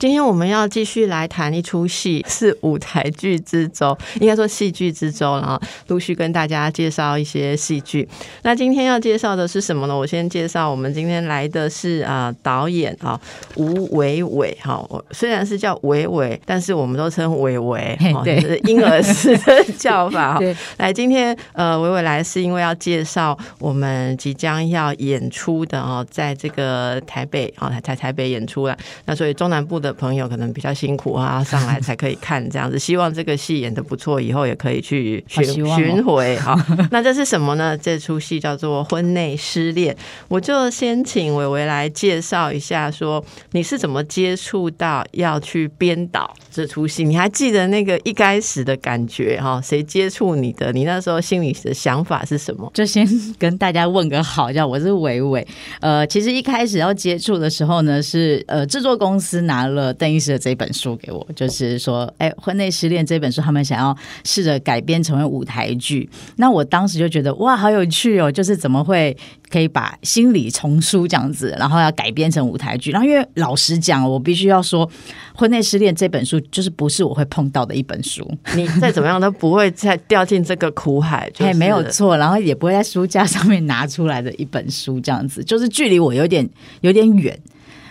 今天我们要继续来谈一出戏，是舞台剧之周，应该说戏剧之周，然后陆续跟大家介绍一些戏剧。那今天要介绍的是什么呢？我先介绍，我们今天来的是啊导演啊吴伟伟哈，我虽然是叫伟伟，但是我们都称伟伟，对，婴儿式的叫法。对，来，今天呃伟伟来是因为要介绍我们即将要演出的哦，在这个台北啊在台北演出了，那所以中南部的。朋友可能比较辛苦啊，上来才可以看这样子。希望这个戏演的不错，以后也可以去巡巡 回 哈。那这是什么呢？这出戏叫做《婚内失恋》。我就先请伟伟来介绍一下，说你是怎么接触到要去编导这出戏？你还记得那个一开始的感觉哈？谁接触你的？你那时候心里的想法是什么？就先跟大家问个好，叫我是伟伟。呃，其实一开始要接触的时候呢，是呃制作公司拿了。邓医师的这本书给我，就是说，哎，婚内失恋这本书，他们想要试着改编成为舞台剧。那我当时就觉得，哇，好有趣哦！就是怎么会可以把心理丛书这样子，然后要改编成舞台剧？然后，因为老实讲，我必须要说，婚内失恋这本书就是不是我会碰到的一本书。你再怎么样都不会再掉进这个苦海，哎，没有错。然后也不会在书架上面拿出来的一本书，这样子，就是距离我有点有点远。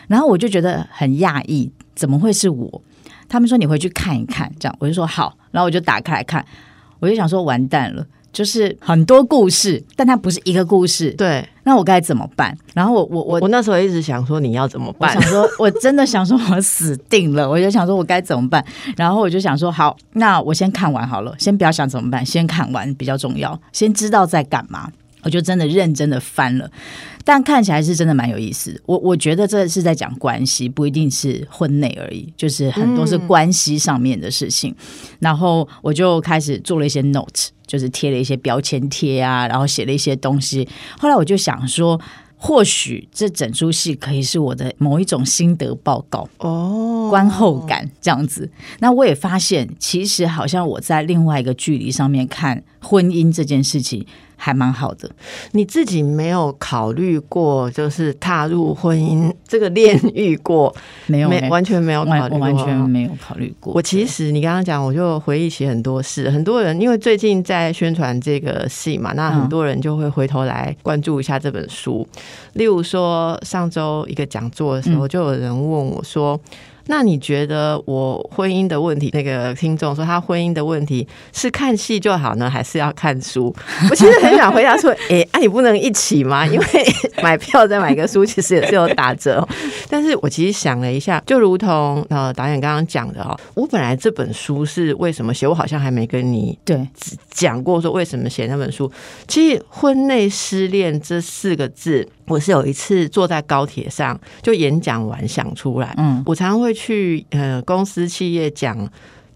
然后我就觉得很讶异。怎么会是我？他们说你回去看一看，这样我就说好，然后我就打开来看，我就想说完蛋了，就是很多故事，但它不是一个故事。对，那我该怎么办？然后我我我我那时候一直想说你要怎么办？想说我真的想说我死定了，我就想说我该怎么办？然后我就想说好，那我先看完好了，先不要想怎么办，先看完比较重要，先知道在干嘛。我就真的认真的翻了，但看起来是真的蛮有意思。我我觉得这是在讲关系，不一定是婚内而已，就是很多是关系上面的事情。然后我就开始做了一些 note，就是贴了一些标签贴啊，然后写了一些东西。后来我就想说，或许这整出戏可以是我的某一种心得报告哦，观后感这样子。那我也发现，其实好像我在另外一个距离上面看婚姻这件事情。还蛮好的，你自己没有考虑过，就是踏入婚姻这个炼狱过？没有，完全没有考虑，完全没有考虑过。我其实你刚刚讲，我就回忆起很多事。很多人因为最近在宣传这个戏嘛，那很多人就会回头来关注一下这本书。例如说，上周一个讲座的时候，就有人问我说。那你觉得我婚姻的问题？那个听众说他婚姻的问题是看戏就好呢，还是要看书？我其实很想回答说，哎，啊，你不能一起吗？因为买票再买个书，其实也是有打折。但是我其实想了一下，就如同呃导演刚刚讲的哦，我本来这本书是为什么写？我好像还没跟你对讲过说为什么写那本书。其实“婚内失恋”这四个字。我是有一次坐在高铁上，就演讲完想出来。嗯，我常常会去呃公司企业讲。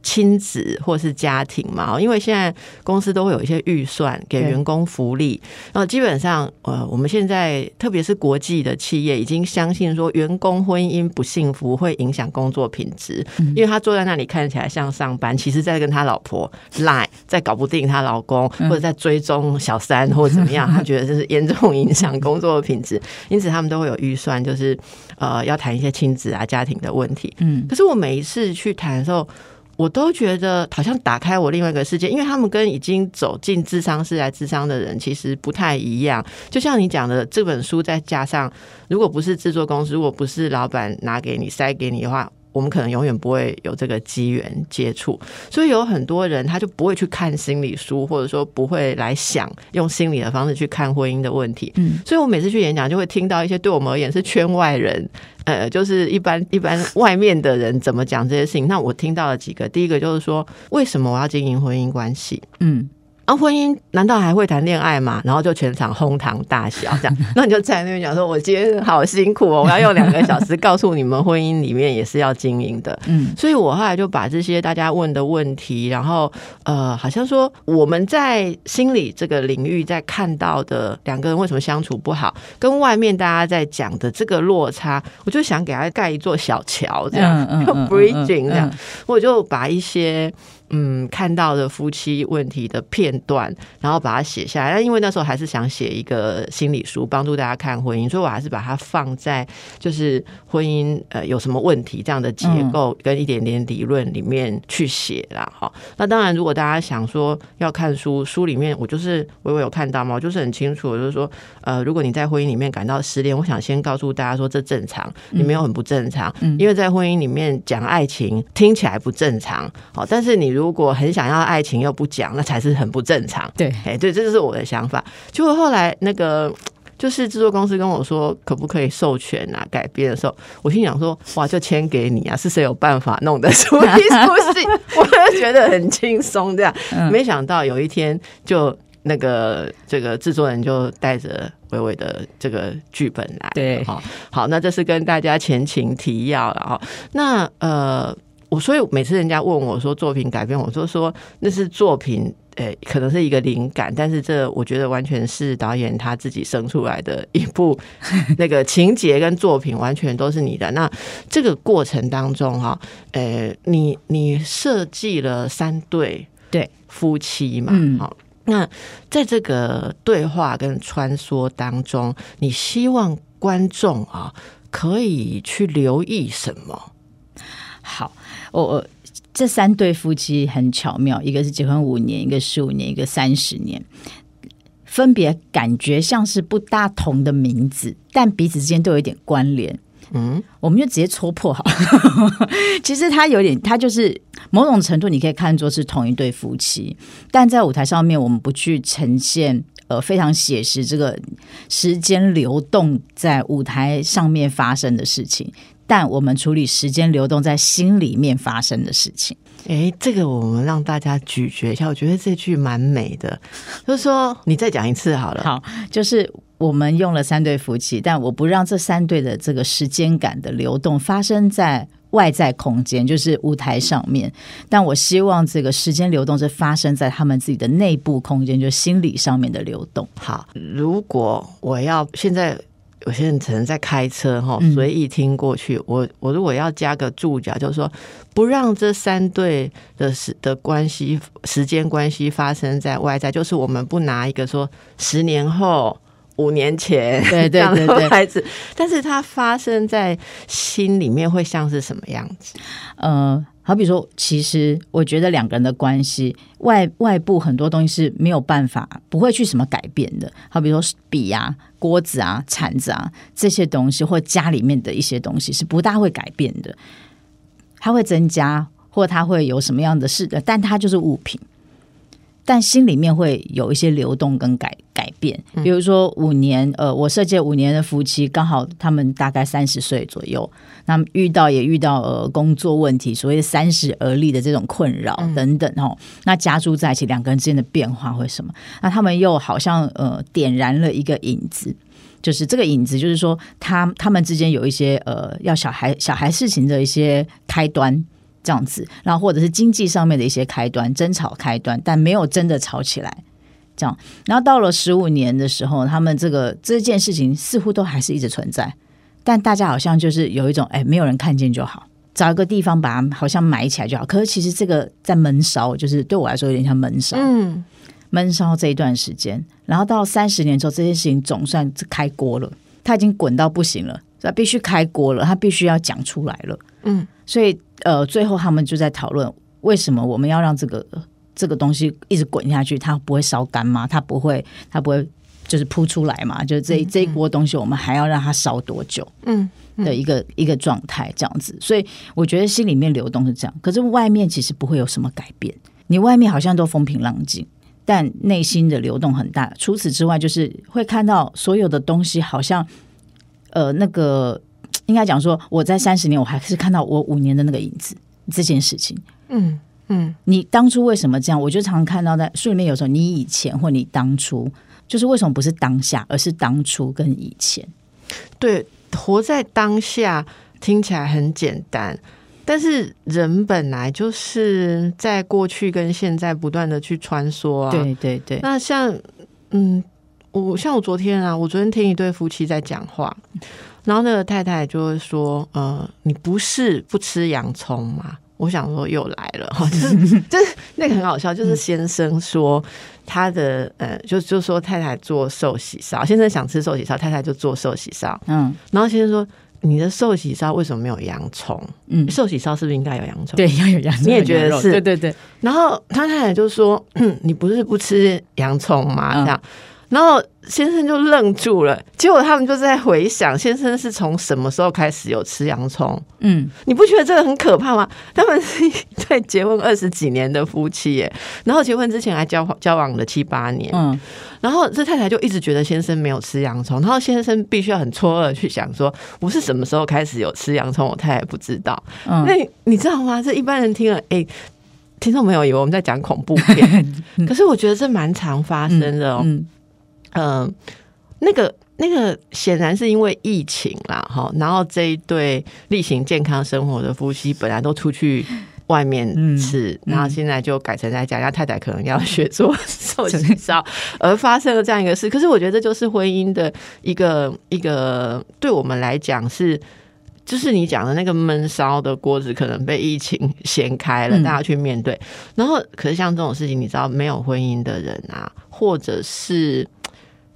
亲子或是家庭嘛，因为现在公司都会有一些预算给员工福利，然后基本上呃，我们现在特别是国际的企业已经相信说，员工婚姻不幸福会影响工作品质，因为他坐在那里看起来像上班，其实在跟他老婆 赖，在搞不定他老公，或者在追踪小三或者怎么样，他觉得这是严重影响工作品质，因此他们都会有预算，就是呃要谈一些亲子啊家庭的问题。嗯，可是我每一次去谈的时候。我都觉得好像打开我另外一个世界，因为他们跟已经走进智商室来智商的人其实不太一样。就像你讲的，这本书再加上，如果不是制作公司，如果不是老板拿给你塞给你的话。我们可能永远不会有这个机缘接触，所以有很多人他就不会去看心理书，或者说不会来想用心理的方式去看婚姻的问题。嗯，所以我每次去演讲，就会听到一些对我们而言是圈外人，呃，就是一般一般外面的人怎么讲这些事情。那我听到了几个，第一个就是说，为什么我要经营婚姻关系？嗯。啊，婚姻难道还会谈恋爱吗？然后就全场哄堂大笑，这样，那你就在那边讲说，我今天好辛苦哦，我要用两个小时告诉你们，婚姻里面也是要经营的。嗯，所以我后来就把这些大家问的问题，然后呃，好像说我们在心理这个领域在看到的两个人为什么相处不好，跟外面大家在讲的这个落差，我就想给他盖一座小桥，这样，就 bridging 这样，我就把一些。嗯，看到的夫妻问题的片段，然后把它写下来。但因为那时候还是想写一个心理书，帮助大家看婚姻，所以我还是把它放在就是婚姻呃有什么问题这样的结构跟一点点理论里面去写啦。哈。那当然，如果大家想说要看书，书里面我就是我有看到嘛，我就是很清楚，就是说呃，如果你在婚姻里面感到失恋，我想先告诉大家说这正常，你没有很不正常，因为在婚姻里面讲爱情听起来不正常，好，但是你如如果很想要爱情又不讲，那才是很不正常。对，哎，对，这就是我的想法。结果后来那个就是制作公司跟我说，可不可以授权啊？改编的时候，我心想说，哇，就签给你啊！是谁有办法弄得出一出戏？我就觉得很轻松，这样。没想到有一天，就那个这个制作人就带着微微的这个剧本来。对，好，好，那这是跟大家前情提要了哈。那呃。我所以每次人家问我说作品改编，我就说那是作品，诶，可能是一个灵感，但是这我觉得完全是导演他自己生出来的一部 那个情节跟作品，完全都是你的。那这个过程当中哈，诶，你你设计了三对对夫妻嘛，好，那在这个对话跟穿梭当中，你希望观众啊可以去留意什么？好。我我这三对夫妻很巧妙，一个是结婚五年，一个十五年，一个三十年，分别感觉像是不大同的名字，但彼此之间都有一点关联。嗯，我们就直接戳破好。其实他有点，他就是某种程度你可以看作是同一对夫妻，但在舞台上面，我们不去呈现呃非常写实这个时间流动在舞台上面发生的事情。但我们处理时间流动在心里面发生的事情。哎，这个我们让大家咀嚼一下。我觉得这句蛮美的，就是说你再讲一次好了。好，就是我们用了三对夫妻，但我不让这三对的这个时间感的流动发生在外在空间，就是舞台上面。但我希望这个时间流动是发生在他们自己的内部空间，就是心理上面的流动。好，如果我要现在。有些人可能在开车哈，随意听过去。我我如果要加个注脚，就是说不让这三对的时的关系时间关系发生在外在，就是我们不拿一个说十年后、五年前对对 对对孩子，但是它发生在心里面会像是什么样子？呃。好比说，其实我觉得两个人的关系，外外部很多东西是没有办法不会去什么改变的。好比说笔啊、锅子啊、铲子啊这些东西，或家里面的一些东西是不大会改变的。它会增加，或它会有什么样的事的，但它就是物品。但心里面会有一些流动跟改改变，比如说五年，呃，我设计五年的夫妻，刚好他们大概三十岁左右，那么遇到也遇到呃工作问题，所谓的三十而立的这种困扰等等哦，那加注在一起，两个人之间的变化会什么？那他们又好像呃点燃了一个影子，就是这个影子，就是说他他们之间有一些呃要小孩小孩事情的一些开端。这样子，然后或者是经济上面的一些开端，争吵开端，但没有真的吵起来。这样，然后到了十五年的时候，他们这个这件事情似乎都还是一直存在，但大家好像就是有一种，哎，没有人看见就好，找一个地方把它好像埋起来就好。可是其实这个在闷烧，就是对我来说有点像闷烧。嗯，闷烧这一段时间，然后到三十年之后，这件事情总算开锅了，它已经滚到不行了，它必须开锅了，它必须要讲出来了。嗯，所以。呃，最后他们就在讨论为什么我们要让这个这个东西一直滚下去？它不会烧干吗？它不会，它不会就是扑出来嘛？就是这这一锅东西，我们还要让它烧多久？嗯，的一个一个状态这样子。所以我觉得心里面流动是这样，可是外面其实不会有什么改变。你外面好像都风平浪静，但内心的流动很大。除此之外，就是会看到所有的东西好像呃那个。应该讲说，我在三十年，我还是看到我五年的那个影子这件事情。嗯，嗯，你当初为什么这样？我就常常看到在书里面，有时候你以前或你当初，就是为什么不是当下，而是当初跟以前？对，活在当下听起来很简单，但是人本来就是在过去跟现在不断的去穿梭啊。对对对。那像嗯，我像我昨天啊，我昨天听一对夫妻在讲话，然后那个太太就会说：“呃，你不是不吃洋葱吗？”我想说又来了哈，就是就是那个很好笑，就是先生说他的呃，就就说太太做寿喜烧，先生想吃寿喜烧，太太就做寿喜烧，嗯，然后先生说你的寿喜烧为什么没有洋葱？嗯，寿喜烧是不是应该有洋葱？对，要有洋葱，你也觉得是？对对对。然后他太太就说，你不是不吃洋葱吗？这样。然后先生就愣住了，结果他们就在回想，先生是从什么时候开始有吃洋葱？嗯，你不觉得这个很可怕吗？他们是 在结婚二十几年的夫妻耶，然后结婚之前还交交往了七八年，嗯，然后这太太就一直觉得先生没有吃洋葱，然后先生必须要很错愕去想说，我是什么时候开始有吃洋葱？我太太不知道，嗯，那你知道吗？这一般人听了，哎，听众朋友以为我们在讲恐怖片，可是我觉得这蛮常发生的哦。嗯，那个那个显然是因为疫情啦，哈，然后这一对例行健康生活的夫妻本来都出去外面吃，然后现在就改成在家，家太太可能要学做寿喜烧，而发生了这样一个事。可是我觉得这就是婚姻的一个一个，对我们来讲是，就是你讲的那个闷烧的锅子可能被疫情掀开了，大家去面对。然后，可是像这种事情，你知道，没有婚姻的人啊，或者是。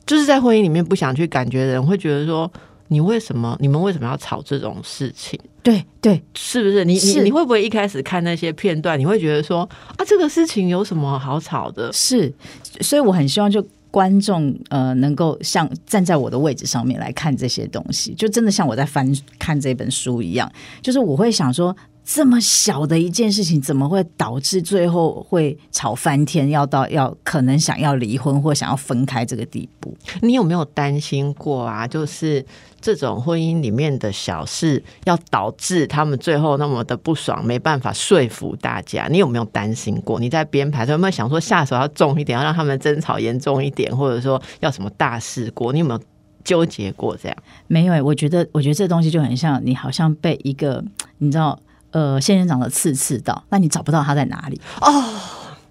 就是在婚姻里面不想去感觉的人，会觉得说你为什么你们为什么要吵这种事情？对对，是不是？你你你会不会一开始看那些片段，你会觉得说啊，这个事情有什么好吵的？是，所以我很希望就观众呃能够像站在我的位置上面来看这些东西，就真的像我在翻看这本书一样，就是我会想说。这么小的一件事情，怎么会导致最后会吵翻天，要到要可能想要离婚或想要分开这个地步？你有没有担心过啊？就是这种婚姻里面的小事，要导致他们最后那么的不爽，没办法说服大家。你有没有担心过？你在编排，有没有想说下手要重一点，要让他们争吵严重一点，或者说要什么大事过？你有没有纠结过这样？没有，我觉得，我觉得这东西就很像你，好像被一个你知道。呃，仙人掌的刺刺到，那你找不到它在哪里哦？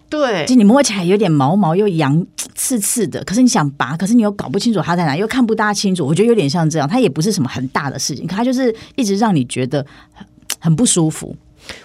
对，就你摸起来有点毛毛又痒刺刺的，可是你想拔，可是你又搞不清楚它在哪，又看不大清楚。我觉得有点像这样，它也不是什么很大的事情，可它就是一直让你觉得很不舒服。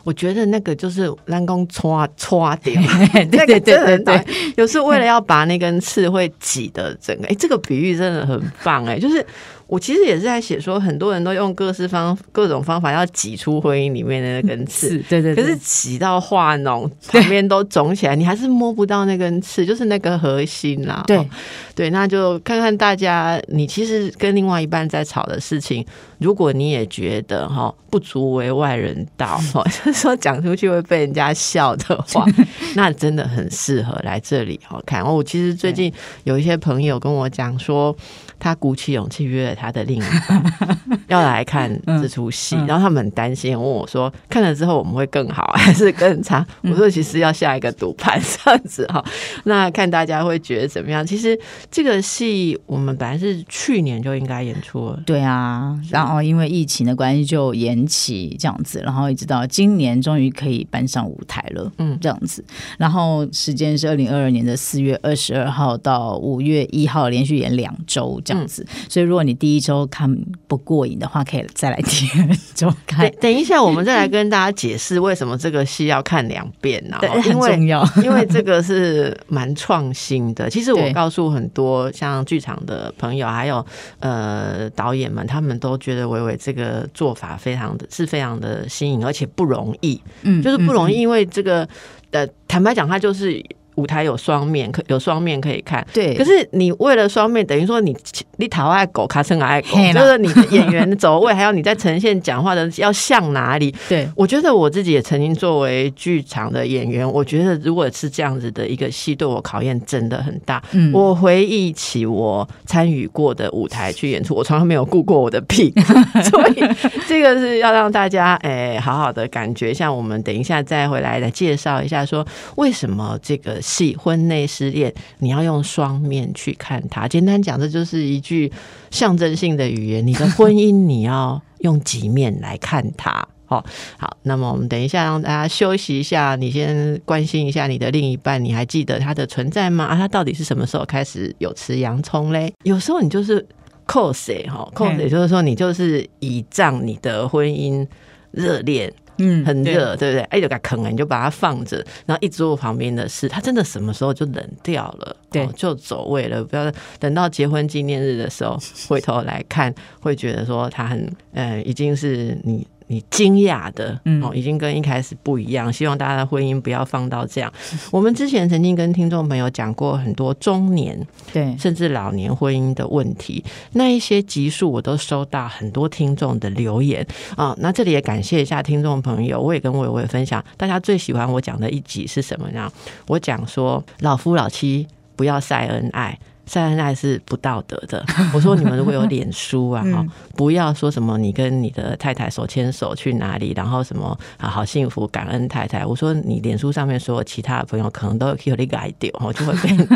我觉得那个就是蓝工戳戳点，对对对对，有时为了要拔那根刺会挤的整个，哎，这个比喻真的很棒，哎，就是。我其实也是在写说，很多人都用各式方各种方法要挤出婚姻里面的那根刺，对对。可是挤到化脓，旁边都肿起来，你还是摸不到那根刺，就是那个核心啦。对对，那就看看大家，你其实跟另外一半在吵的事情，如果你也觉得哈不足为外人道，哈，就是说讲出去会被人家笑的话，那真的很适合来这里好看。我其实最近有一些朋友跟我讲说。他鼓起勇气约了他的另一半 要来看这出戏，然后他们很担心，问我说：“看了之后我们会更好 还是更差？”我说：“其实要下一个赌盘这样子哈，那看大家会觉得怎么样？其实这个戏我们本来是去年就应该演出了，对啊，然后因为疫情的关系就延期这样子，然后一直到今年终于可以搬上舞台了，嗯，这样子，然后时间是二零二二年的四月二十二号到五月一号，连续演两周。这样子，所以如果你第一周看不过瘾的话，可以再来第二周看。等一下，我们再来跟大家解释为什么这个戏要看两遍呢？很重要，因为这个是蛮创新的。其实我告诉很多像剧场的朋友，还有呃导演们，他们都觉得伟伟这个做法非常的是非常的新颖，而且不容易。嗯，就是不容易，因为这个呃，坦白讲，他就是。舞台有双面，可有双面可以看。对，可是你为了双面，等于说你你讨爱狗，卡成爱狗，就是你的演员走位，还有你在呈现讲话的要向哪里。对，我觉得我自己也曾经作为剧场的演员，我觉得如果是这样子的一个戏，对我考验真的很大。嗯我回忆起我参与过的舞台去演出，我从来没有顾过我的屁，所以这个是要让大家哎、好好的感觉。像我们等一下再回来来介绍一下，说为什么这个戏婚内失恋你要用双面去看它。简单讲，这就是一句象征性的语言。你的婚姻你要用几面来看它。哦，好，那么我们等一下让大家休息一下，你先关心一下你的另一半，你还记得他的存在吗？啊，他到底是什么时候开始有吃洋葱嘞？有时候你就是 cos 哈，cos 也就是说你就是倚仗你的婚姻热恋。嗯很热，对不对？哎，就给它坑了，你就把它放着，然后一桌旁边的事，它真的什么时候就冷掉了，对哦就走位了。不要等到结婚纪念日的时候 回头来看，会觉得说它很，呃，已经是你。你惊讶的，嗯哦，已经跟一开始不一样。希望大家的婚姻不要放到这样。我们之前曾经跟听众朋友讲过很多中年对，甚至老年婚姻的问题，那一些集数我都收到很多听众的留言啊、那这里也感谢一下听众朋友，我也跟伟伟分享，大家最喜欢我讲的一集是什么呢？我讲说老夫老妻不要晒恩爱。晒恩爱是不道德的。我说你们如果有脸书啊，哈、不要说什么你跟你的太太手牵手去哪里，然后什么啊好幸福感恩太太。我说你脸书上面所有其他的朋友可能都有那个爱丢，我就会被你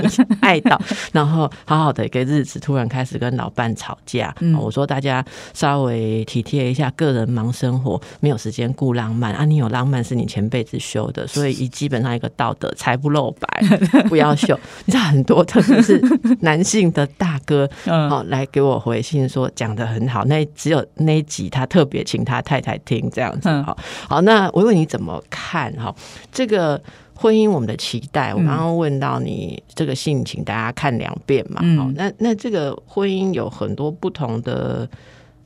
爱到，然后好好的一个日子突然开始跟老伴吵架。嗯我说大家稍微体贴一下，个人忙生活，没有时间顾浪漫啊。你有浪漫是你前辈子修的，所以基本上一个道德财不露白，不要秀。你知道很多特别是 男性的大哥，好哦，来给我回信说讲的很好，那只有那一集他特别请他太太听这样子。嗯好，好，那我问你怎么看哈？这个婚姻我们的期待，我刚刚问到你这个信，请大家看两遍嘛。嗯好，那那这个婚姻有很多不同的。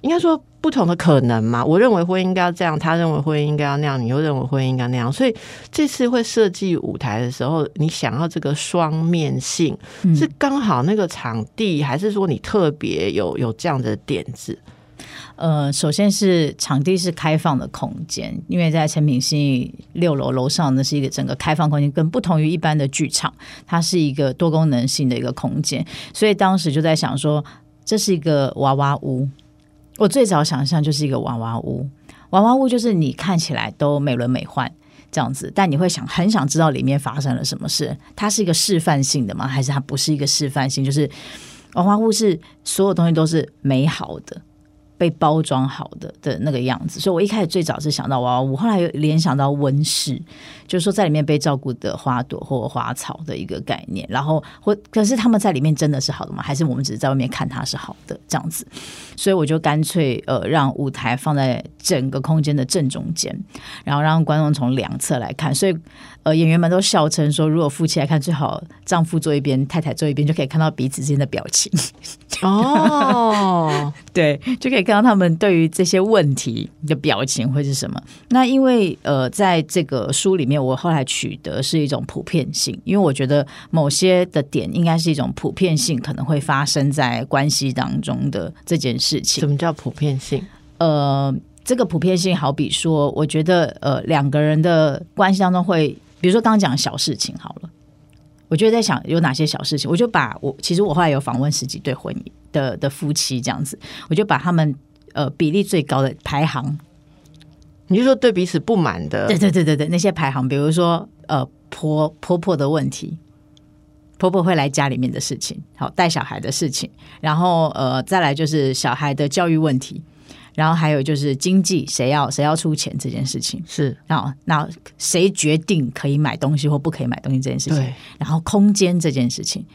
应该说不同的可能嘛，我认为婚姻应该要这样，他认为婚姻应该要那样，你又认为婚姻应该那样，所以这次会设计舞台的时候，你想要这个双面性，嗯是刚好那个场地，还是说你特别有有这样的点子？呃，首先是场地是开放的空间，因为在成品系六楼楼上那是一个整个开放空间，跟不同于一般的剧场，它是一个多功能性的一个空间，所以当时就在想说，这是一个娃娃屋。我最早想象就是一个娃娃屋，娃娃屋就是你看起来都美轮美奂。这样子，但你会想很想知道里面发生了什么事？它是一个示范性的吗？还是它不是一个示范性？就是娃娃屋是所有东西都是美好的，被包装好的的那个样子，所以我一开始最早是想到娃娃屋，后来又联想到温室，就是说在里面被照顾的花朵或花草的一个概念。然后或可是他们在里面真的是好的吗？还是我们只是在外面看它是好的这样子？所以我就干脆呃让舞台放在整个空间的正中间，然后让观众从两侧来看。所以呃演员们都笑称说，如果夫妻来看，最好丈夫坐一边，太太坐一边，就可以看到彼此之间的表情。哦，对，就可以看到他们对于这些问题的表情会是什么。那因为呃，在这个书里面，我后来取得是一种普遍性，因为我觉得某些的点应该是一种普遍性，可能会发生在关系当中的这件事情什。么叫普遍性？呃，这个普遍性，好比说，我觉得呃，两个人的关系当中会，比如说刚刚讲小事情好了，我就在想有哪些小事情，我就把我其实我后来有访问十几对婚姻的的夫妻这样子，我就把他们呃比例最高的排行，你就说对彼此不满的？对对对对对，那些排行，比如说呃婆婆婆的问题。婆婆会来家里面的事情，好带小孩的事情，然后呃再来就是小孩的教育问题，然后还有就是经济谁要谁要出钱这件事情，是然后那谁决定可以买东西或不可以买东西这件事情对，然后空间这件事情，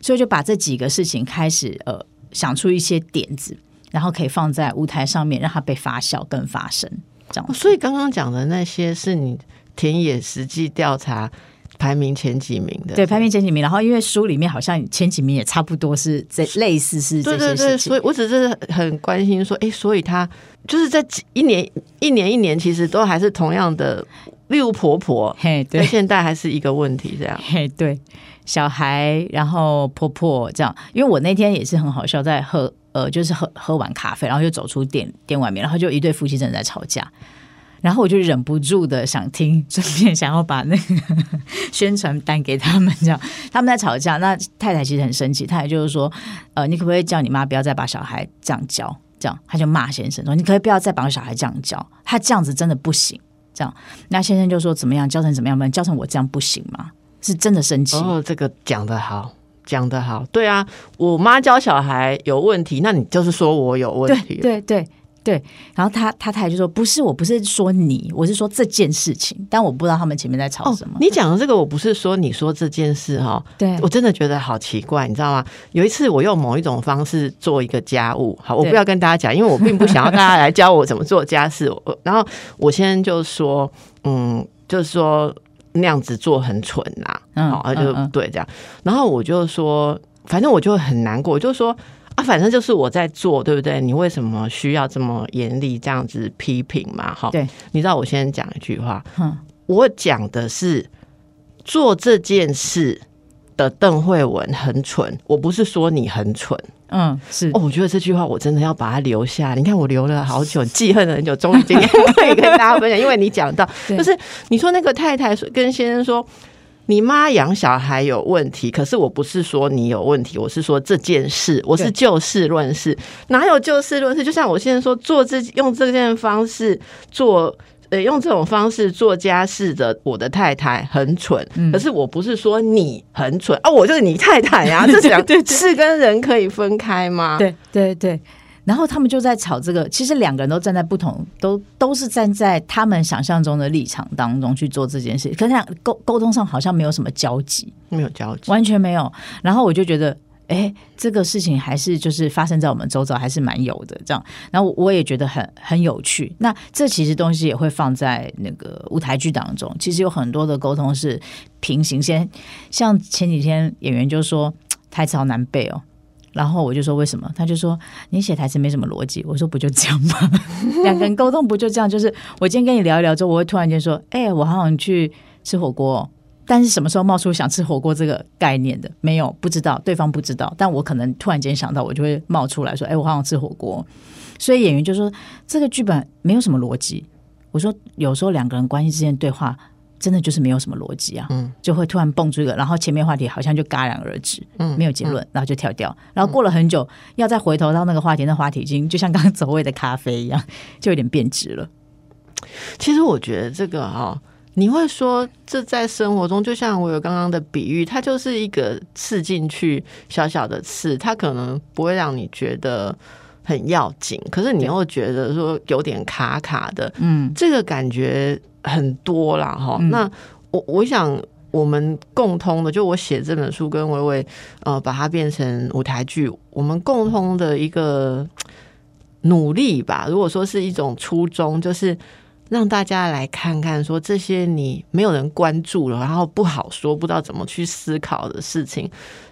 所以就把这几个事情开始呃想出一些点子，然后可以放在舞台上面，让它被发酵跟发生，这样哦所以刚刚讲的那些是你田野实际调查排名前几名的，对，排名前几名。然后因为书里面好像前几名也差不多是这类似是这对对对，所，以我只是很关心说，哎，所以他就是在几一年一年一年，其实都还是同样的例如婆婆，嘿，对，现在还是一个问题，这样，嘿，对，小孩，然后婆婆这样，因为我那天也是很好笑，在喝，呃，就是喝喝完咖啡，然后就走出店店外面，然后就一对夫妻正在吵架。然后我就忍不住的想听，顺便想要把那个宣传单给他们，这样他们在吵架。那太太其实很生气，太太就是说，呃，你可不可以叫你妈不要再把小孩这样教？这样他就骂先生说，你可以不要再把小孩这样教，他这样子真的不行。这样，那先生就说怎么样教成怎么样？不教成我这样不行吗？是真的生气。哦，这个讲的好，讲的好。对啊，我妈教小孩有问题，那你就是说我有问题。对对。对，然后他他太太就说：“不是，我不是说你，我是说这件事情。但我不知道他们前面在吵什么。你讲的这个，我不是说你说这件事哈。对我真的觉得好奇怪，你知道吗？有一次我用某一种方式做一个家务，好，我不要跟大家讲，因为我并不想要大家来教我怎么做家事。我然后我先就说，嗯，就是说那样子做很蠢呐，好，就对这样。然后我就说，反正我就很难过，就说。”啊，反正就是我在做，对不对？你为什么需要这么严厉这样子批评嘛？哈，对，你知道我先讲一句话，嗯，我讲的是做这件事的邓慧文很蠢，我不是说你很蠢，嗯，是哦，我觉得这句话我真的要把它留下。你看我留了好久，记恨了很久，终于今天可以跟大家分享，因为你讲到，就是你说那个太太跟先生说。你妈养小孩有问题，可是我不是说你有问题，我是说这件事，我是就事论事，哪有就事论事？就像我现在说，做这用这件方式做，呃，用这种方式做家事的，我的太太很蠢，可是我不是说你很蠢啊，我就是你太太呀，这两事跟人可以分开吗？对对对。然后他们就在吵这个，其实两个人都站在不同，都都是站在他们想象中的立场当中去做这件事，可是沟沟通上好像没有什么交集，没有交集，完全没有。然后我就觉得，哎，这个事情还是就是发生在我们周遭，还是蛮有的这样。然后我也觉得很很有趣。那这其实东西也会放在那个舞台剧当中，其实有很多的沟通是平行线。像前几天演员就说台词好难背哦。然后我就说为什么？他就说你写台词没什么逻辑。我说不就这样吗？两个人沟通不就这样？就是我今天跟你聊一聊之后，我会突然间说，哎，我好想去吃火锅。但是什么时候冒出想吃火锅这个概念的？没有，不知道，对方不知道。但我可能突然间想到，我就会冒出来说，哎，我好想吃火锅。所以演员就说这个剧本没有什么逻辑。我说有时候两个人关系之间对话。真的就是没有什么逻辑啊，嗯就会突然蹦出一个，然后前面话题好像就戛然而止，嗯没有结论，然后就跳掉，然后过了很久，要再回头到那个话题，那话题已经就像刚刚走位的咖啡一样，就有点变质了。其实我觉得这个哈，你会说这在生活中，就像我有刚刚的比喻，它就是一个刺进去小小的刺，它可能不会让你觉得很要紧，可是你又觉得说有点卡卡的，嗯，这个感觉。很多啦，哈，那我我想我们共通的，就我写这本书跟微微呃把它变成舞台剧，我们共通的一个努力吧。如果说是一种初衷，就是让大家来看看，说这些你没有人关注了，然后不好说，不知道怎么去思考的事情，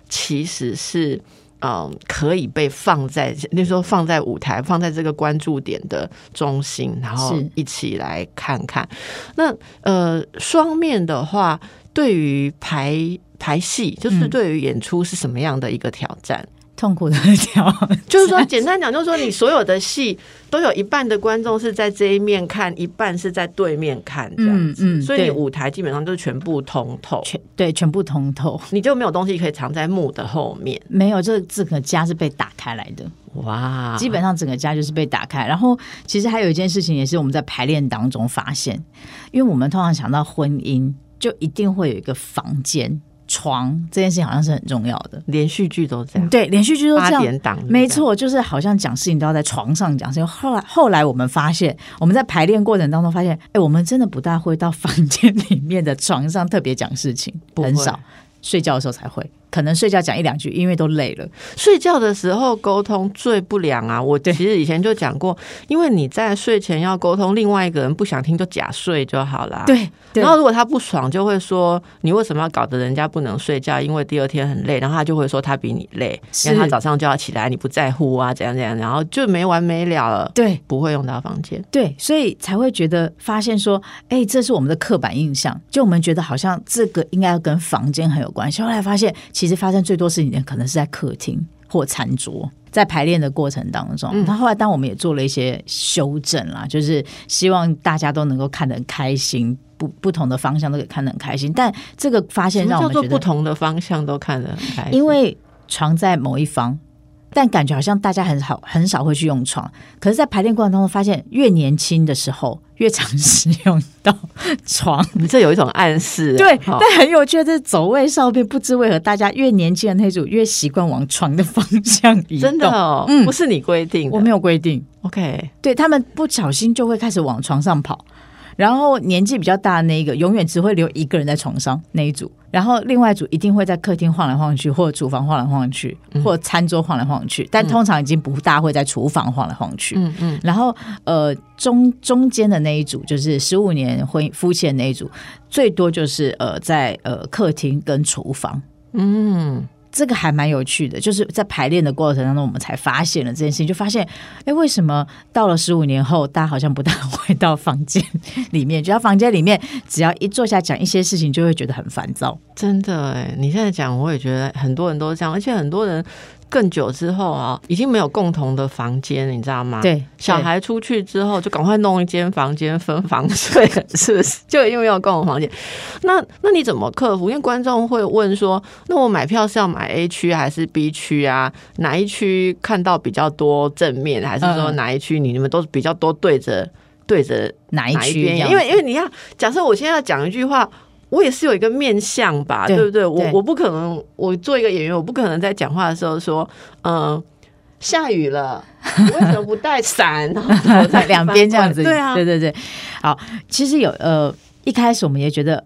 其实是。嗯，可以被放在那时候放在舞台，放在这个关注点的中心，然后一起来看看。那呃，双面的话，对于排排戏，就是对于演出是什么样的一个挑战？痛苦的挑，就是说，简单讲，就是说，你所有的戏都有一半的观众是在这一面看，一半是在对面看，这样子。所以你舞台基本上就是全部通透，全对，全部通透，你就没有东西可以藏在幕的后面。没有，这这个家是被打开来的。哇，基本上整个家就是被打开。然后，其实还有一件事情，也是我们在排练当中发现，因为我们通常想到婚姻，就一定会有一个房间。床这件事情好像是很重要的，连续剧都这样。对，连续剧都这样。档，没错，就是好像讲事情都要在床上讲。所以后来，后来我们发现，我们在排练过程当中发现，哎，我们真的不大会到房间里面的床上特别讲事情，很少，睡觉的时候才会。可能睡觉讲一两句，因为都累了。睡觉的时候沟通最不良啊！我其实以前就讲过，因为你在睡前要沟通，另外一个人不想听就假睡就好了。对，然后如果他不爽，就会说你为什么要搞得人家不能睡觉？因为第二天很累，然后他就会说他比你累，因为他早上就要起来，你不在乎啊，怎样怎样，然后就没完没了了。对，不会用到房间。对，所以才会觉得发现说，哎，这是我们的刻板印象，就我们觉得好像这个应该要跟房间很有关系。后来发现，其实发生最多事情的可能是在客厅或餐桌，在排练的过程当中。那后来，当我们也做了一些修正啦，就是希望大家都能够看得很开心，不不同的方向都可以看得很开心。但这个发现让我们觉得不同的方向都看得很开心，因为床在某一方。但感觉好像大家很少很少会去用床，可是，在排练过程当中发现，越年轻的时候越常使用到床，这有一种暗示。对，但很有趣的是，走位上面不知为何，大家越年轻的那组越习惯往床的方向移动。真的哦，嗯，不是你规定，我没有规定。OK，对他们不小心就会开始往床上跑。然后年纪比较大的那一个，永远只会留一个人在床上那一组，然后另外一组一定会在客厅晃来晃去，或者厨房晃来晃去，或者餐桌晃来晃去，但通常已经不大会在厨房晃来晃去。嗯嗯。然后呃中中间的那一组，就是十五年婚夫妻的那一组，最多就是呃在呃客厅跟厨房。嗯。这个还蛮有趣的，就是在排练的过程当中，我们才发现了这件事情，就发现，哎，为什么到了十五年后，大家好像不大会到房间里面？只要房间里面，只要一坐下讲一些事情，就会觉得很烦躁。真的，哎，你现在讲，我也觉得很多人都这样，而且很多人。更久之后啊，已经没有共同的房间，你知道吗？对，小孩出去之后，就赶快弄一间房间分房睡，是不是？就因为有共同房间。那那你怎么克服？因为观众会问说，那我买票是要买 A 区还是 B 区啊？哪一区看到比较多正面，还是说哪一区你们都比较多对着对着哪一区？因为因为你要假设我现在要讲一句话。我也是有一个面相吧，对不对？我我不可能，我做一个演员，我不可能在讲话的时候说，嗯，下雨了，为什么不带伞？在两边这样子，对啊，对对对。好，其实有呃，一开始我们也觉得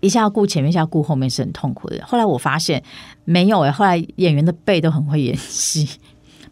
一下要顾前面，一下顾后面是很痛苦的。后来我发现没有哎，后来演员的背都很会演戏，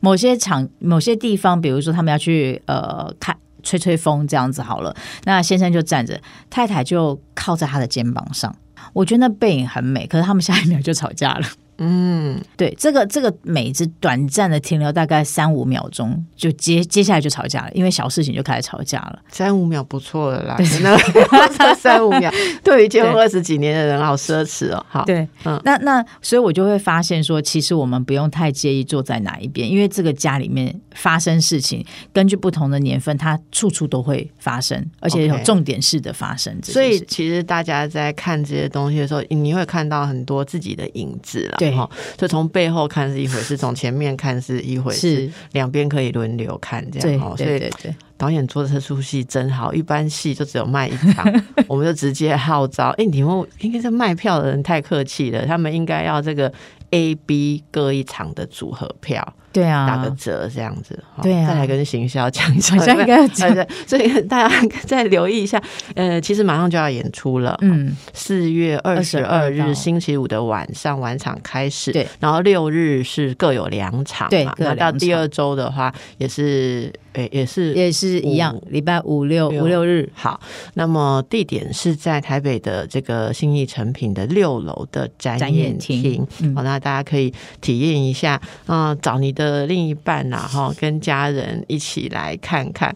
某些场、某些地方，比如说他们要去呃看。吹吹风这样子好了，那先生就站着，太太就靠在他的肩膀上。我觉得那背影很美，可是他们下一秒就吵架了。嗯，对，这个这个美是短暂的停留，大概三五秒钟，就接接下来就吵架了，因为小事情就开始吵架了。三五秒不错了啦，那 三五秒对于结婚二十几年的人好奢侈哦。好，对，嗯，那那所以我就会发现说，其实我们不用太介意坐在哪一边，因为这个家里面发生事情，根据不同的年份，它处处都会发生，而且有重点式的发生。所以其实大家在看这些东西的时候，你会看到很多自己的影子了。对哈，就从背后看是一回事，从前面看是一回事，两边可以轮流看，这样哦。所以导演做这出戏真好，一般戏就只有卖一场，我们就直接号召。哎，你们应该是卖票的人太客气了，他们应该要这个 A、B 各一场的组合票。对啊，打个折这样子，对啊，再来跟行销讲一下，应该 对，所以大家再留意一下。呃，其实马上就要演出了，嗯，四月二十二日星期五的晚上晚场开始，对，然后六日是各有两场，对，那到第二周的话也是，诶，也是也是一样，礼拜五六五六日。好，那么地点是在台北的这个新义成品的六楼的展演厅，好，那大家可以体验一下，嗯，找你的。的另一半呐，哈，跟家人一起来看看。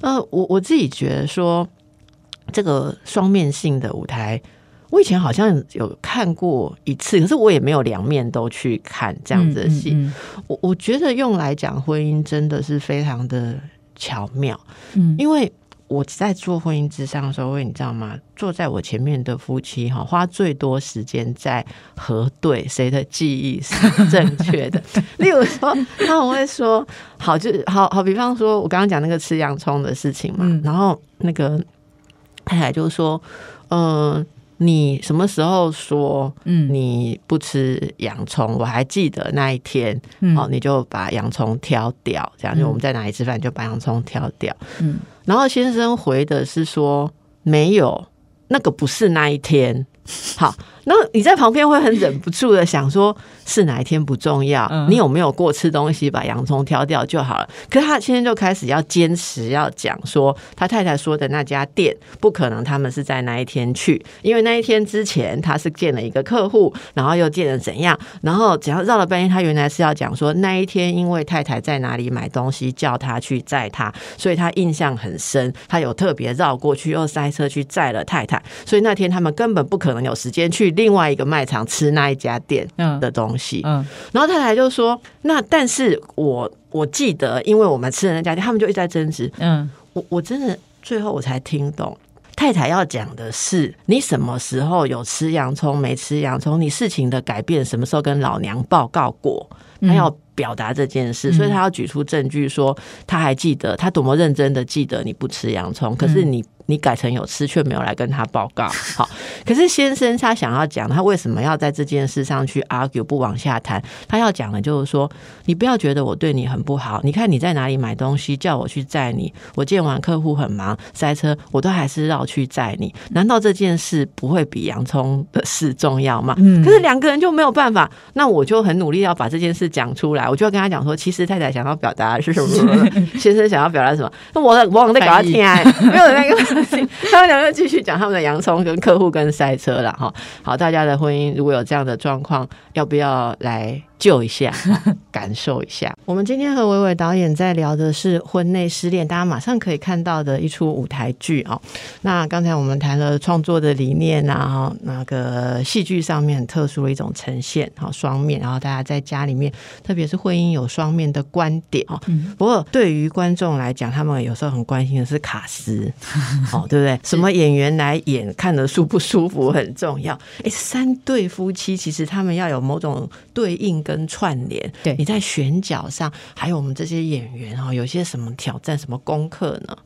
呃，我我自己觉得说，这个双面性的舞台，我以前好像有看过一次，可是我也没有两面都去看这样子的戏。我我觉得用来讲婚姻真的是非常的巧妙，嗯，因为。我在做婚姻之上的时候，你知道吗？坐在我前面的夫妻哈，花最多时间在核对谁的记忆是正确的。例如说，他们会说：“好，就好好。”比方说，我刚刚讲那个吃洋葱的事情嘛，然后那个太太就说：“嗯。”你什么时候说嗯你不吃洋葱？我还记得那一天哦，你就把洋葱挑掉，这样就我们在哪里吃饭就把洋葱挑掉。嗯，然后先生回的是说没有，那个不是那一天。好，那你在旁边会很忍不住的想说，是哪一天不重要，你有没有过吃东西把洋葱挑掉就好了。可是他现在就开始要坚持要讲说，他太太说的那家店不可能，他们是在那一天去，因为那一天之前他是见了一个客户，然后又见了怎样，然后只要绕了半天，他原来是要讲说那一天因为太太在哪里买东西叫他去载他，所以他印象很深，他有特别绕过去又塞车去载了太太，所以那天他们根本不可能有时间去另外一个卖场吃那一家店的东西。嗯，然后太太就说：“那但是我我记得，因为我们吃的那家店，他们就一直在争执。嗯，我我真的最后我才听懂，太太要讲的是，你什么时候有吃洋葱，没吃洋葱，你事情的改变什么时候跟老娘报告过？他要表达这件事，所以他要举出证据说，他还记得，他多么认真的记得你不吃洋葱，可是你。”你改成有吃，却没有来跟他报告。好，可是先生他想要讲，他为什么要在这件事上去 argue 不往下谈？他要讲的就是说，你不要觉得我对你很不好。你看你在哪里买东西，叫我去载你。我见完客户很忙，塞车，我都还是绕去载你。难道这件事不会比洋葱的事重要吗？嗯。可是两个人就没有办法。那我就很努力要把这件事讲出来。我就要跟他讲说，其实太太想要表达的是什么？先生想要表达什么？那我我往在搞他听，没有那个。他们两个继续讲他们的洋葱跟客户跟赛车了哈。好，大家的婚姻如果有这样的状况，要不要来？救一下，感受一下。我们今天和伟伟导演在聊的是婚内失恋，大家马上可以看到的一出舞台剧哦。那刚才我们谈了创作的理念啊，那个戏剧上面很特殊的一种呈现，好双面。然后大家在家里面，特别是婚姻有双面的观点哦。不过对于观众来讲，他们有时候很关心的是卡斯，哦，对不对？什么演员来演，看得舒不舒服很重要。哎，三对夫妻其实他们要有某种对应。跟串联，对，你在选角上，还有我们这些演员哈，有些什么挑战、什么功课呢？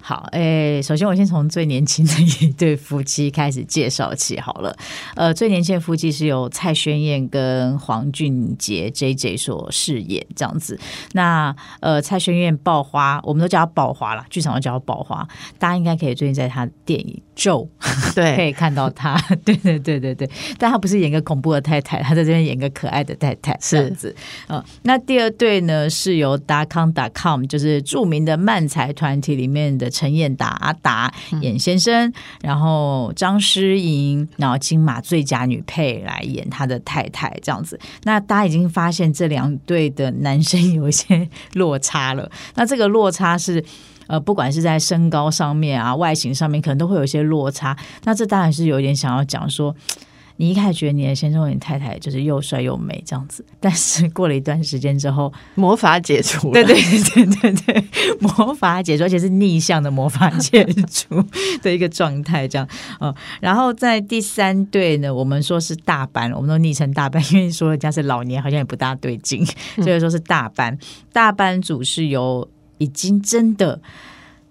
好，诶，首先我先从最年轻的一对夫妻开始介绍起好了。呃，最年轻的夫妻是由蔡宣燕跟黄俊杰 J J 所饰演这样子。那呃，蔡宣燕爆花，我们都叫她爆花了，剧场都叫她爆花。大家应该可以最近在她电影《咒》对可以看到她，对对对对对。但她不是演个恐怖的太太，她在这边演个可爱的太太这样子。呃，那第二对呢是由达康达 com 就是著名的漫才团体里面。的陈彦达阿达演先生，然后张诗莹，然后金马最佳女配来演他的太太，这样子。那大家已经发现这两对的男生有一些落差了。那这个落差是呃，不管是在身高上面啊，外形上面，可能都会有一些落差。那这当然是有点想要讲说。你一开始觉得你的先生、你太太就是又帅又美这样子，但是过了一段时间之后，魔法解除，对对对对对，魔法解除，而且是逆向的魔法解除的一个状态，这样嗯。然后在第三对呢，我们说是大班，我们都昵称大班，因为说人家是老年，好像也不大对劲，所以说是大班。大班组是由已经真的。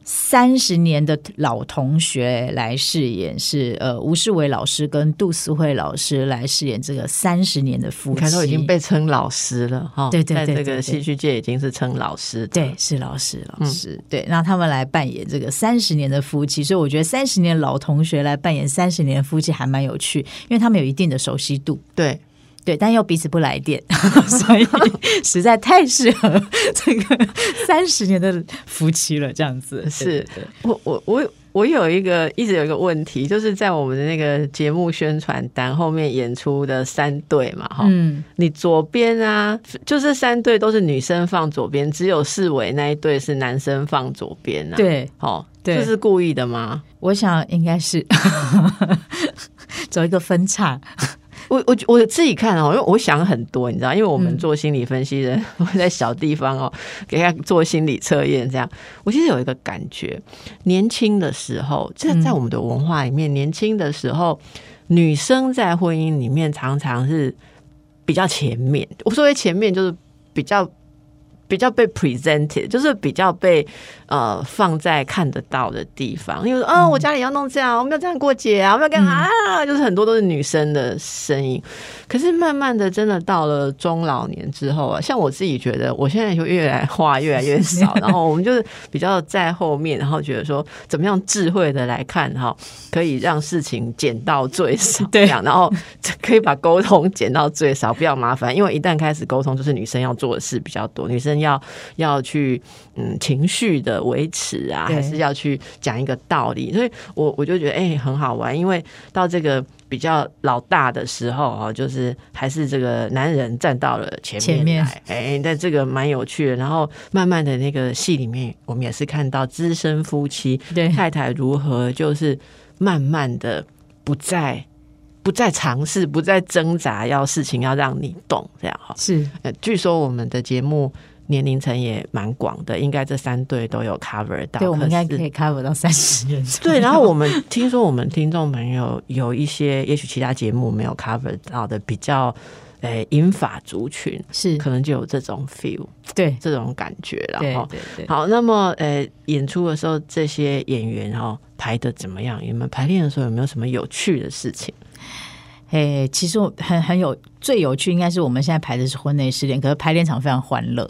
三十年的老同学来饰演，是呃吴世伟老师跟杜思慧老师来饰演这个三十年的夫妻，看都已经被称老师了哈。对对对，在这个戏剧界已经是称老师，对，是老师老师。对，那他们来扮演这个三十年的夫妻，所以我觉得三十年老同学来扮演三十年的夫妻还蛮有趣，因为他们有一定的熟悉度。对。对，但又彼此不来电，所以 实在太适合这个三十年的夫妻了。这样子是我我我我有一个一直有一个问题，就是在我们的那个节目宣传单后面演出的三对嘛，哈，嗯，你左边啊，就是三对都是女生放左边，只有四尾那一对是男生放左边啊。对，哦，这是故意的吗？我想应该是 走一个分叉。我我我自己看哦，因为我想很多，你知道，因为我们做心理分析的，会在小地方哦，给他做心理测验，这样。我其实有一个感觉，年轻的时候，这在我们的文化里面，年轻的时候，女生在婚姻里面常常是比较前面。我说为前面，就是比较比较被 presented，就是比较被呃放在看得到的地方。因为啊，哦，我家里要弄这样，我们要这样过节啊，我们要干嘛？就是很多都是女生的声音。可是慢慢的，真的到了中老年之后啊，像我自己觉得，我现在就越来话越来越少，然后我们就是比较在后面，然后觉得说，怎么样智慧的来看哈，可以让事情减到最少，对，然后可以把沟通减到最少，不要麻烦。因为一旦开始沟通，就是女生要做的事比较多，女生要要去嗯情绪的维持啊，还是要去讲一个道理，所以我我就觉得哎很好玩，因为到这个。比较老大的时候啊，就是还是这个男人站到了前面来，哎，但这个蛮有趣的。然后慢慢的那个戏里面，我们也是看到资深夫妻对太太如何就是慢慢的不再不再尝试，不再挣扎，要事情要让你懂这样哈。是，呃，据说我们的节目。年龄层也蛮广的，应该这三对都有 cover 到。对，我们应该可以 cover 到三十 人。对，然后我们听说我们听众朋友有一些，也许其他节目没有 cover 到的，比较诶英法族群是可能就有这种 feel，对这种感觉了哈。对对。好，那么呃演出的时候，这些演员哈排的怎么样？你们排练的时候有没有什么有趣的事情？诶，其实我很很有最有趣，应该是我们现在排的是婚内失恋，可是排练场非常欢乐。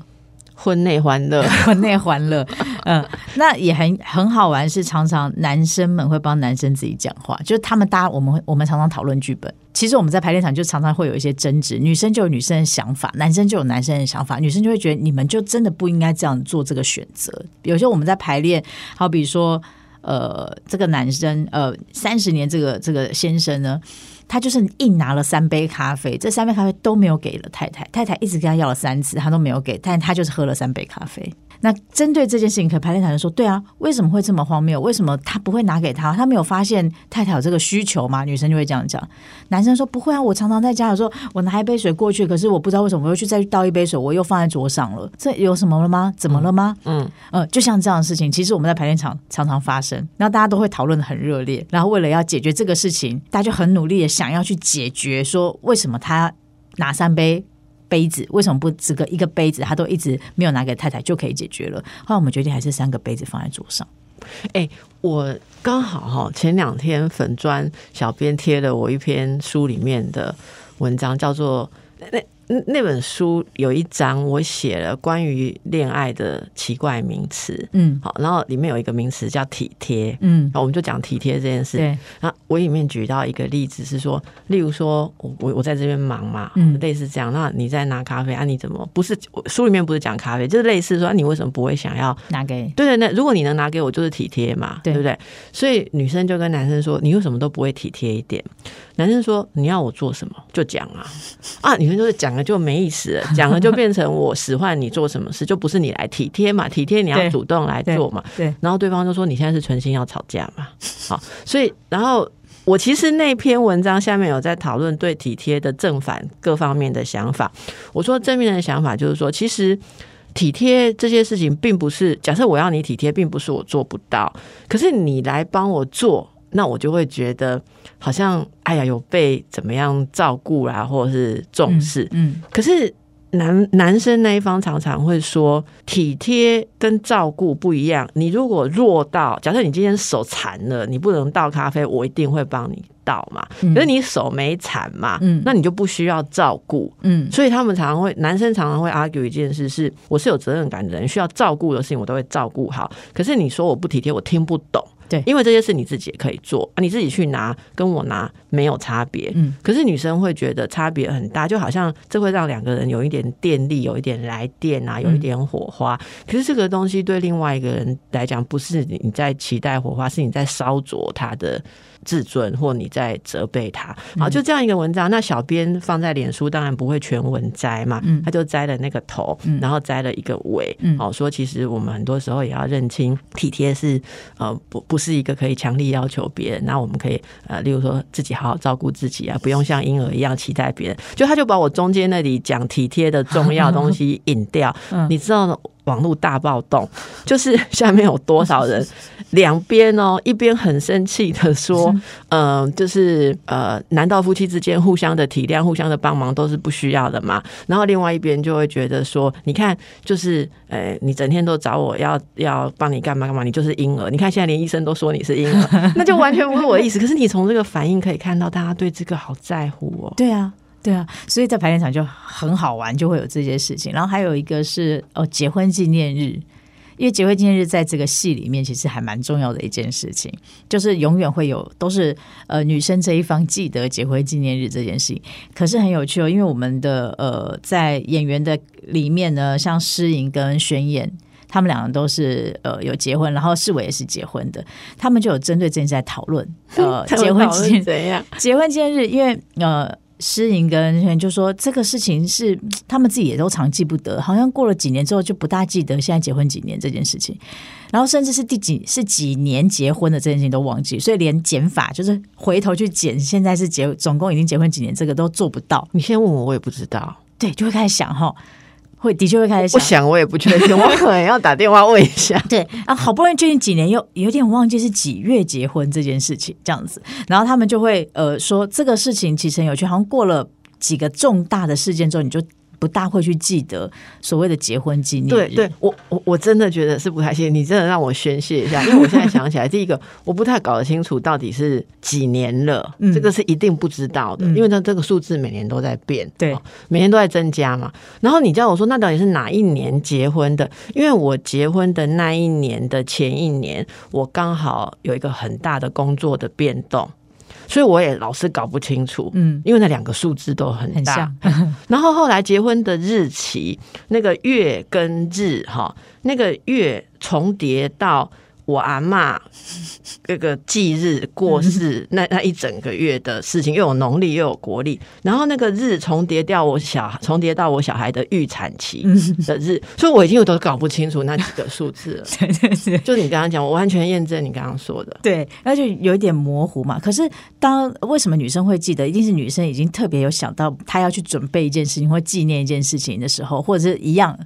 婚内欢乐，婚内欢乐，嗯，那也很很好玩。是常常男生们会帮男生自己讲话，就是他们搭我们我们常常讨论剧本。其实我们在排练场就常常会有一些争执，女生就有女生的想法，男生就有男生的想法。女生就会觉得你们就真的不应该这样做这个选择。有些我们在排练，好比说，呃，这个男生，呃，三十年这个这个先生呢。他就是硬拿了三杯咖啡，这三杯咖啡都没有给了太太，太太一直跟他要了三次，他都没有给，但他就是喝了三杯咖啡。那针对这件事情，可排练团就说：“对啊，为什么会这么荒谬？为什么他不会拿给他？他没有发现太太有这个需求吗？”女生就会这样讲。男生说：“不会啊，我常常在家有时候我拿一杯水过去，可是我不知道为什么我又去再倒一杯水，我又放在桌上。了。这有什么了吗？怎么了吗？嗯嗯，就像这样的事情，其实我们在排练场常常发生，然后大家都会讨论的很热烈，然后为了要解决这个事情，大家就很努力的想要去解决，说为什么他拿三杯。”杯子为什么不只个一个杯子？他都一直没有拿给太太就可以解决了。后来我们决定还是三个杯子放在桌上。哎，我刚好哈，前两天粉砖小编贴了我一篇书里面的文章，叫做。那本书有一章，我写了关于恋爱的奇怪名词。嗯，好，然后里面有一个名词叫体贴。嗯，我们就讲体贴这件事。对，那我里面举到一个例子是说，例如说我我我在这边忙嘛，嗯，类似这样。那你在拿咖啡啊？你怎么不是书里面不是讲咖啡，就是类似说你为什么不会想要拿给？对对，那如果你能拿给我，就是体贴嘛，对不对？所以女生就跟男生说，你为什么都不会体贴一点？男生说你要我做什么就讲啊啊！女生就是讲了就没意思，讲了就变成我使唤你做什么事，就不是你来体贴嘛？体贴你要主动来做嘛？对。然后对方就说你现在是存心要吵架嘛？好，所以然后我其实那篇文章下面有在讨论对体贴的正反各方面的想法。我说正面的想法就是说，其实体贴这些事情并不是假设我要你体贴，并不是我做不到，可是你来帮我做。那我就会觉得好像哎呀有被怎么样照顾啦，或者是重视。嗯，可是男男生那一方常常会说体贴跟照顾不一样。你如果弱到假设你今天手残了，你不能倒咖啡，我一定会帮你倒嘛。可是你手没残嘛，嗯，那你就不需要照顾。嗯，所以他们常常会男生常常会 argue 一件事是，我是有责任感的人，需要照顾的事情我都会照顾好。可是你说我不体贴，我听不懂。对，因为这些事你自己也可以做啊，你自己去拿跟我拿没有差别。嗯，可是女生会觉得差别很大，就好像这会让两个人有一点电力，有一点来电啊，有一点火花。可是这个东西对另外一个人来讲，不是你在期待火花，是你在烧灼他的。自尊，或你在责备他，好，就这样一个文章。那小编放在脸书，当然不会全文摘嘛，他就摘了那个头，然后摘了一个尾，好说，其实我们很多时候也要认清体贴是呃不不是一个可以强力要求别人，那我们可以呃，例如说自己好好照顾自己啊，不用像婴儿一样期待别人。就他就把我中间那里讲体贴的重要东西 引掉，你知道网络大暴动，就是下面有多少人，两边哦，一边很生气的说，嗯，就是呃，难道夫妻之间互相的体谅、互相的帮忙都是不需要的吗？然后另外一边就会觉得说，你看，就是呃，你整天都找我要要帮你干嘛干嘛，你就是婴儿。你看现在连医生都说你是婴儿，那就完全不是我的意思。可是你从这个反应可以看到，大家对这个好在乎哦。对啊。对啊，所以在排练场就很好玩，就会有这些事情。然后还有一个是哦，结婚纪念日，因为结婚纪念日在这个戏里面其实还蛮重要的一件事情，就是永远会有都是呃女生这一方记得结婚纪念日这件事情。可是很有趣哦，因为我们的呃在演员的里面呢，像诗颖跟宣燕，他们两个都是呃有结婚，然后世伟也是结婚的，他们就有针对这件事在讨论呃结婚纪念怎样？结婚纪念日，因为呃。诗颖跟就说这个事情是 他们自己也都常记不得，好像过了几年之后就不大记得现在结婚几年这件事情，然后甚至是第几是几年结婚的这件事情都忘记，所以连减法就是回头去减，现在是结总共已经结婚几年，这个都做不到。你先问我，我也不知道。对，就会开始想哈。会的确会开始想，我想我也不确定，我可能要打电话问一下。对啊，好不容易最近几年，又有点忘记是几月结婚这件事情，这样子，然后他们就会呃说这个事情其实很有趣，好像过了几个重大的事件之后，你就。不大会去记得所谓的结婚纪念对，对我我我真的觉得是不太谢，你真的让我宣泄一下，因为我现在想起来，第一个我不太搞得清楚到底是几年了，这个是一定不知道的，因为它这个数字每年都在变，对，每年都在增加嘛。然后你叫我说，那到底是哪一年结婚的？因为我结婚的那一年的前一年，我刚好有一个很大的工作的变动。所以我也老是搞不清楚，嗯，因为那两个数字都很大。然后后来结婚的日期，那个月跟日哈，那个月重叠到。我阿妈这 个忌日过世，那那一整个月的事情，又有农历又有国历，然后那个日重叠掉我小重叠到我小孩的预产期的日，所以我已经有都搞不清楚那几个数字了。对对对，就你刚刚讲，我完全验证你刚刚说的。对，那就有一点模糊嘛。可是当为什么女生会记得？一定是女生已经特别有想到，她要去准备一件事情或纪念一件事情的时候，或者是一样。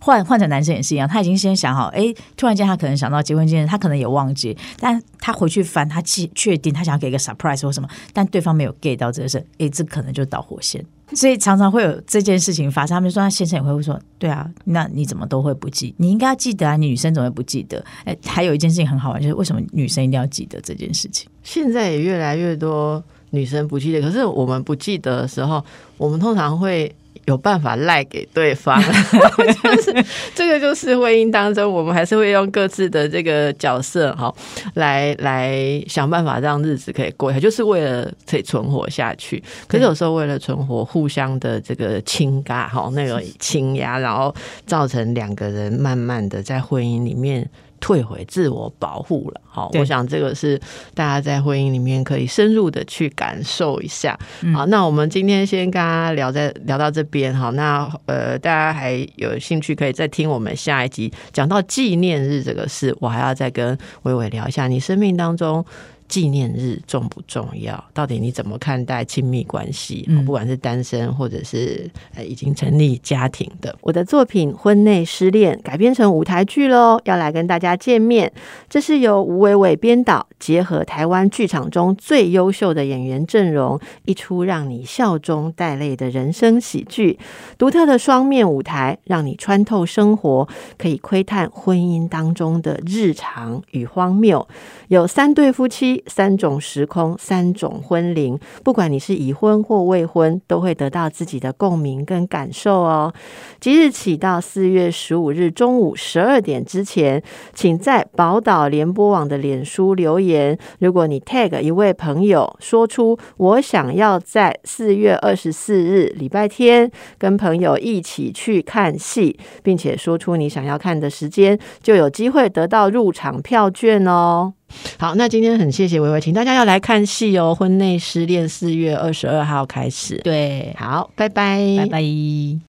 换换成男生也是一样，他已经先想好，哎，突然间他可能想到结婚纪念，他可能也忘记，但他回去翻，他确确定他想要给一个 surprise 或什么，但对方没有 get 到这个事，哎，这可能就导火线，所以常常会有这件事情发生。他们说他先生也会说，对啊，那你怎么都会不记？你应该要记得啊，你女生怎么会不记得？哎，还有一件事情很好玩，就是为什么女生一定要记得这件事情？现在也越来越多女生不记得，可是我们不记得的时候，我们通常会。有办法赖给对方，就是这个就是婚姻当中，我们还是会用各自的这个角色哈，来来想办法让日子可以过下，就是为了可以存活下去。可是有时候为了存活，互相的这个倾轧哈，那个倾压，然后造成两个人慢慢的在婚姻里面。退回自我保护了，好，我想这个是大家在婚姻里面可以深入的去感受一下。好，那我们今天先跟大家聊在聊到这边，好，那呃，大家还有兴趣可以再听我们下一集讲到纪念日这个事，我还要再跟伟伟聊一下你生命当中。纪念日重不重要？到底你怎么看待亲密关系？不管是单身或者是呃已经成立家庭的，我的作品《婚内失恋》改编成舞台剧喽，要来跟大家见面。这是由吴伟伟编导，结合台湾剧场中最优秀的演员阵容，一出让你笑中带泪的人生喜剧。独特的双面舞台，让你穿透生活，可以窥探婚姻当中的日常与荒谬。有三对夫妻。三种时空，三种婚龄，不管你是已婚或未婚，都会得到自己的共鸣跟感受哦。即日起到四月十五日中午十二点之前，请在宝岛联播网的脸书留言。如果你 tag 一位朋友，说出我想要在四月二十四日礼拜天跟朋友一起去看戏，并且说出你想要看的时间，就有机会得到入场票券哦。好，那今天很谢谢薇薇，请大家要来看戏哦，《婚内失恋》四月二十二号开始。对，好，拜拜，拜拜。